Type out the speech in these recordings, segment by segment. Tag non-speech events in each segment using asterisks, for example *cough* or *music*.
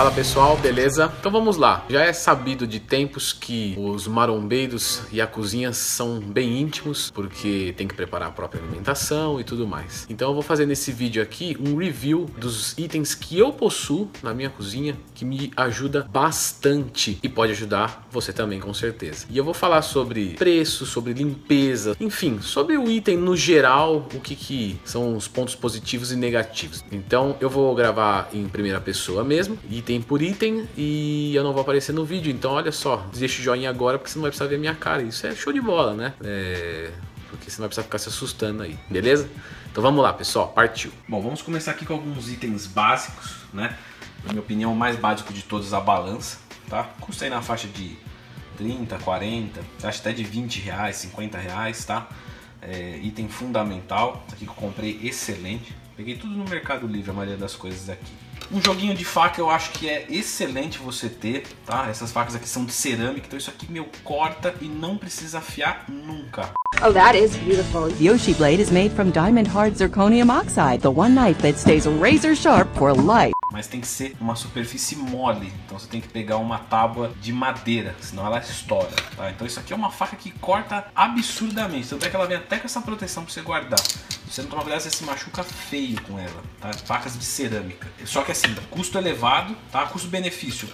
Fala pessoal, beleza? Então vamos lá. Já é sabido de tempos que os marombeiros e a cozinha são bem íntimos, porque tem que preparar a própria alimentação e tudo mais. Então eu vou fazer nesse vídeo aqui um review dos itens que eu possuo na minha cozinha, que me ajuda bastante e pode ajudar você também com certeza. E eu vou falar sobre preço, sobre limpeza, enfim, sobre o item no geral, o que, que são os pontos positivos e negativos. Então eu vou gravar em primeira pessoa mesmo e item por item e eu não vou aparecer no vídeo. Então, olha só, deixa o joinha agora porque você não vai precisar ver minha cara. Isso é show de bola, né? É... Porque você não vai precisar ficar se assustando aí, beleza? Então vamos lá, pessoal, partiu. Bom, vamos começar aqui com alguns itens básicos, né? Na minha opinião, o mais básico de todos, a balança, tá? Custa aí na faixa de 30, 40, acho até de 20 reais, 50 reais, tá? É, item fundamental, aqui que eu comprei excelente. Peguei tudo no Mercado Livre, a maioria das coisas aqui. Um joguinho de faca eu acho que é excelente você ter, tá? Essas facas aqui são de cerâmica, então isso aqui meu corta e não precisa afiar nunca. Oh, that is beautiful. The Yoshi blade is made from diamond hard zirconium oxide, the one knife that stays razor sharp for life. Mas tem que ser uma superfície mole, então você tem que pegar uma tábua de madeira, senão ela estoura, tá? Então isso aqui é uma faca que corta absurdamente, tanto é que ela vem até com essa proteção para você guardar. Você não tomar cuidado, você se machuca feio com ela, tá? Facas de cerâmica. Só que assim, custo elevado, tá? Custo-benefício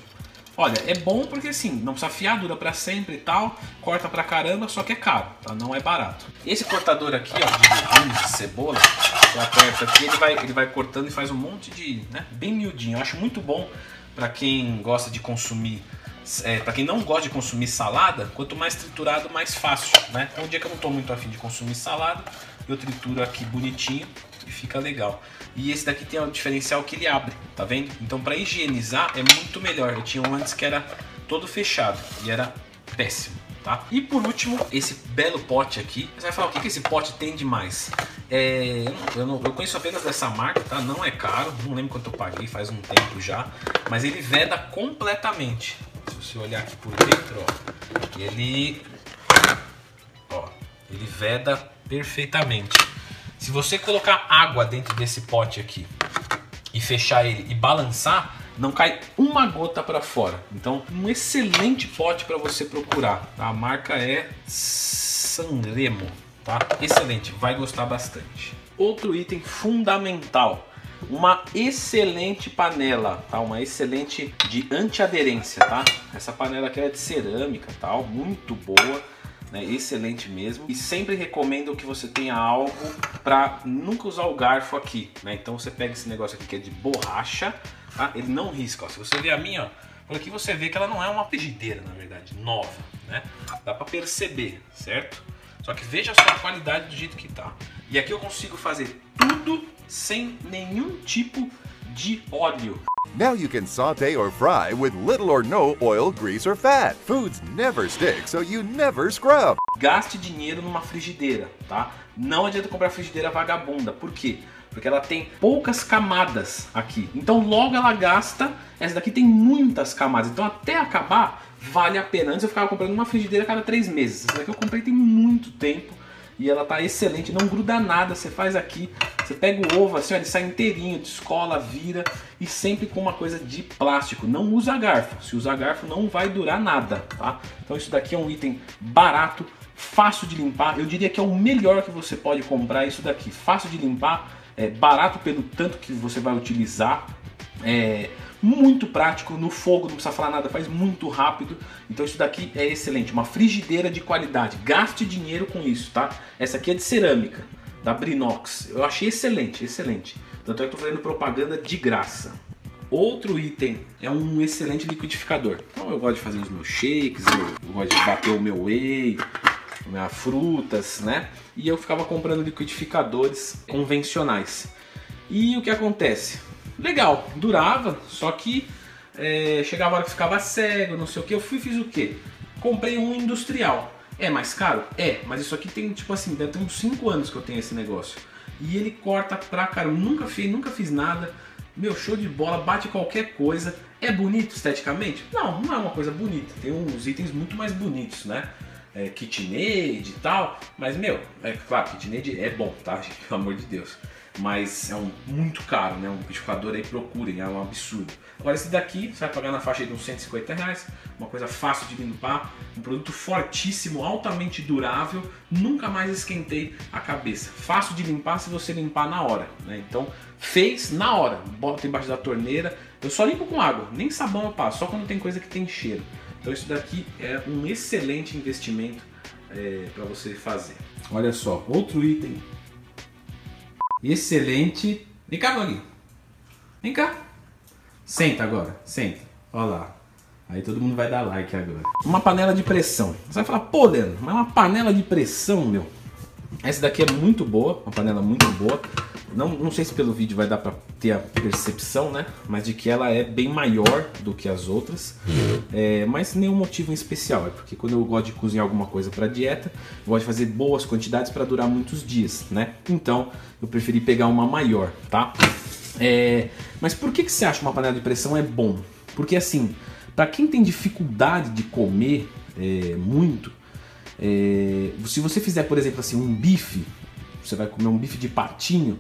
Olha, é bom porque assim, não precisa afiar, dura para sempre e tal, corta pra caramba, só que é caro, tá? Não é barato. Esse cortador aqui, ó, de de cebola, você aperta aqui, ele vai, ele vai cortando e faz um monte de, né, bem miudinho. Eu acho muito bom para quem gosta de consumir é, para quem não gosta de consumir salada, quanto mais triturado, mais fácil, né? Então, um dia que eu não estou muito afim de consumir salada, eu trituro aqui bonitinho e fica legal. E esse daqui tem um diferencial que ele abre, tá vendo? Então para higienizar é muito melhor. Eu tinha um antes que era todo fechado e era péssimo. Tá? E por último, esse belo pote aqui. Você vai falar, o que, que esse pote tem de mais? É, eu, não, eu, conheço apenas dessa marca, tá? Não é caro, não lembro quanto eu paguei, faz um tempo já. Mas ele veda completamente. Se você olhar aqui por dentro, ó, ele, ó, ele veda perfeitamente. Se você colocar água dentro desse pote aqui e fechar ele e balançar, não cai uma gota para fora. Então, um excelente pote para você procurar. A marca é Sanremo, tá? Excelente, vai gostar bastante. Outro item fundamental, uma excelente panela, tá? Uma excelente de antiaderência, tá? Essa panela aqui é de cerâmica, tal, muito boa né? Excelente mesmo. E sempre recomendo que você tenha algo para nunca usar o garfo aqui, né? Então você pega esse negócio aqui que é de borracha, tá? Ele não risca, ó. Se você ver a minha, ó, por aqui você vê que ela não é uma frigideira, na verdade, nova, né? Dá para perceber, certo? Só que veja só a qualidade do jeito que tá. E aqui eu consigo fazer tudo sem nenhum tipo de óleo. Now you can saute or fry with little or no oil, grease, or fat. Foods never stick, so you never scrub. Gaste dinheiro numa frigideira, tá? Não adianta comprar frigideira vagabunda. Por quê? Porque ela tem poucas camadas aqui. Então logo ela gasta. Essa daqui tem muitas camadas. Então até acabar, vale a pena. Antes eu ficava comprando uma frigideira a cada três meses. Essa daqui eu comprei tem muito tempo e ela tá excelente, não gruda nada, você faz aqui, você pega o ovo assim, ó, ele sai inteirinho, descola, vira e sempre com uma coisa de plástico, não usa garfo, se usar garfo não vai durar nada, tá? Então isso daqui é um item barato, fácil de limpar, eu diria que é o melhor que você pode comprar isso daqui, fácil de limpar, é barato pelo tanto que você vai utilizar, é, muito prático, no fogo não precisa falar nada, faz muito rápido. Então isso daqui é excelente, uma frigideira de qualidade. Gaste dinheiro com isso, tá? Essa aqui é de cerâmica, da Brinox. Eu achei excelente, excelente. Tanto é que eu tô fazendo propaganda de graça. Outro item é um excelente liquidificador. Então eu gosto de fazer os meus shakes, eu gosto de bater o meu whey, minhas frutas, né? E eu ficava comprando liquidificadores convencionais. E o que acontece? Legal, durava, só que é, chegava a hora que ficava cego, não sei o que. Eu fui fiz o que? Comprei um industrial. É mais caro? É, mas isso aqui tem tipo assim, deve ter uns 5 anos que eu tenho esse negócio. E ele corta pra cara, eu nunca fiz, nunca fiz nada. Meu, show de bola, bate qualquer coisa. É bonito esteticamente? Não, não é uma coisa bonita. Tem uns itens muito mais bonitos, né? é, KitchenAid e tal, mas meu, é claro, KitchenAid é bom, tá? Pelo amor de Deus. Mas é um, muito caro, né? Um liquidificador aí procurem, é um absurdo. Agora esse daqui você vai pagar na faixa de uns 150 reais, uma coisa fácil de limpar, um produto fortíssimo, altamente durável, nunca mais esquentei a cabeça. Fácil de limpar se você limpar na hora, né? Então fez na hora, bota embaixo da torneira. Eu só limpo com água, nem sabão eu passo, só quando tem coisa que tem cheiro. Então isso daqui é um excelente investimento é, para você fazer. Olha só, outro item excelente. Vem cá, Doguinho. Vem cá. Senta agora, senta. Olha lá. Aí todo mundo vai dar like agora. Uma panela de pressão. Você vai falar, pô, Leandro, mas uma panela de pressão, meu. Essa daqui é muito boa, uma panela muito boa. Não, não sei se pelo vídeo vai dar para ter a percepção, né? Mas de que ela é bem maior do que as outras. É, mas nenhum motivo em especial. É porque quando eu gosto de cozinhar alguma coisa para dieta, eu gosto de fazer boas quantidades para durar muitos dias, né? Então eu preferi pegar uma maior, tá? É, mas por que, que você acha uma panela de pressão é bom? Porque assim, para quem tem dificuldade de comer é, muito, é, se você fizer, por exemplo, assim, um bife, você vai comer um bife de patinho,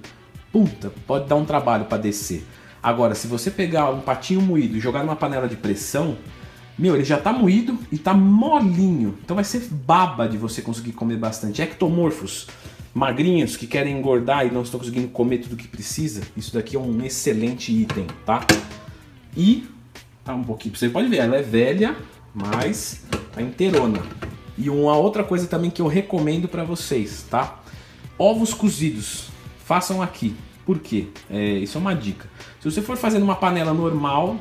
puta, pode dar um trabalho para descer. Agora, se você pegar um patinho moído e jogar numa panela de pressão, meu, ele já tá moído e tá molinho. Então vai ser baba de você conseguir comer bastante. Ectomorfos, magrinhos que querem engordar e não estão conseguindo comer tudo que precisa, isso daqui é um excelente item, tá? E tá um pouquinho, você pode ver, ela é velha, mas tá inteirona. E uma outra coisa também que eu recomendo para vocês, tá? Ovos cozidos façam aqui. Por quê? É, isso é uma dica. Se você for fazendo uma panela normal,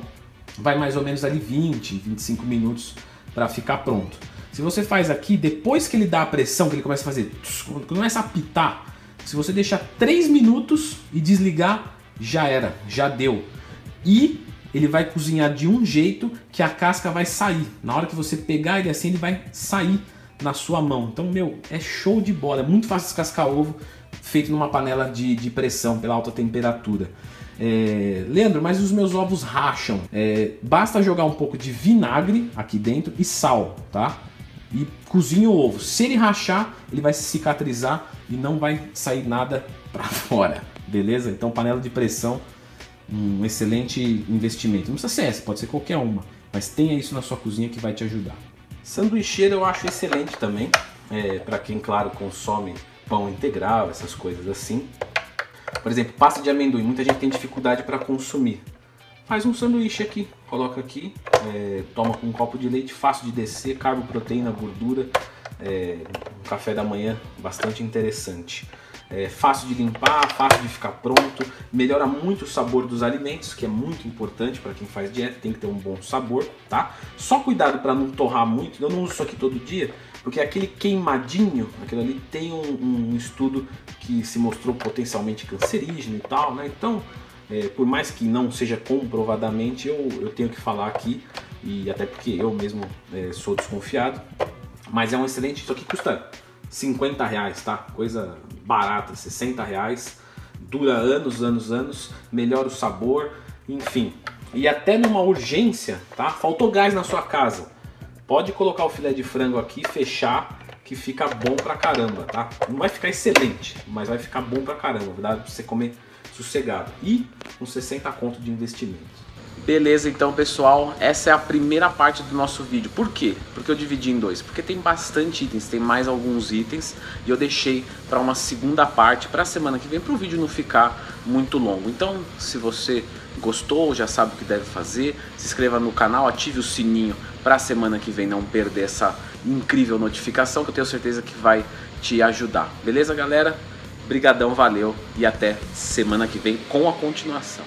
vai mais ou menos ali 20, 25 minutos para ficar pronto. Se você faz aqui, depois que ele dá a pressão, que ele começa a fazer, quando começa a apitar, se você deixar 3 minutos e desligar, já era, já deu. E ele vai cozinhar de um jeito que a casca vai sair. Na hora que você pegar ele assim, ele vai sair na sua mão. Então, meu, é show de bola. É muito fácil descascar ovo feito numa panela de, de pressão pela alta temperatura. É, Leandro, mas os meus ovos racham. É, basta jogar um pouco de vinagre aqui dentro e sal, tá? E cozinha o ovo. Se ele rachar, ele vai se cicatrizar e não vai sair nada para *laughs* fora, beleza? Então, panela de pressão, um excelente investimento. Não precisa ser essa, pode ser qualquer uma, mas tenha isso na sua cozinha que vai te ajudar. Sanduicheira eu acho excelente também, é, para quem, claro, consome pão integral, essas coisas assim. Por exemplo, pasta de amendoim, muita gente tem dificuldade para consumir. Faz um sanduíche aqui, coloca aqui, é, toma com um copo de leite, fácil de descer, carbo, proteína, gordura, é, um café da manhã bastante interessante. É fácil de limpar, fácil de ficar pronto, melhora muito o sabor dos alimentos, que é muito importante para quem faz dieta, tem que ter um bom sabor, tá? Só cuidado para não torrar muito, eu não uso isso aqui todo dia, porque aquele queimadinho, aquilo ali tem um, um estudo que se mostrou potencialmente cancerígeno e tal, né? Então, é, por mais que não seja comprovadamente, eu, eu tenho que falar aqui, e até porque eu mesmo é, sou desconfiado, mas é um excelente, isso aqui custa 50 reais, tá? Coisa barata, 60 reais, dura anos, anos, anos, melhora o sabor, enfim. E até numa urgência, tá? Faltou gás na sua casa Pode colocar o filé de frango aqui, fechar, que fica bom pra caramba, tá? Não vai ficar excelente, mas vai ficar bom pra caramba, dá pra você comer sossegado. E com 60 conto de investimento. Beleza, então pessoal, essa é a primeira parte do nosso vídeo. Por quê? Porque eu dividi em dois. Porque tem bastante itens, tem mais alguns itens e eu deixei para uma segunda parte para a semana que vem para o vídeo não ficar muito longo. Então, se você gostou, já sabe o que deve fazer, se inscreva no canal, ative o sininho para a semana que vem não perder essa incrível notificação que eu tenho certeza que vai te ajudar. Beleza, galera? Brigadão, valeu e até semana que vem com a continuação.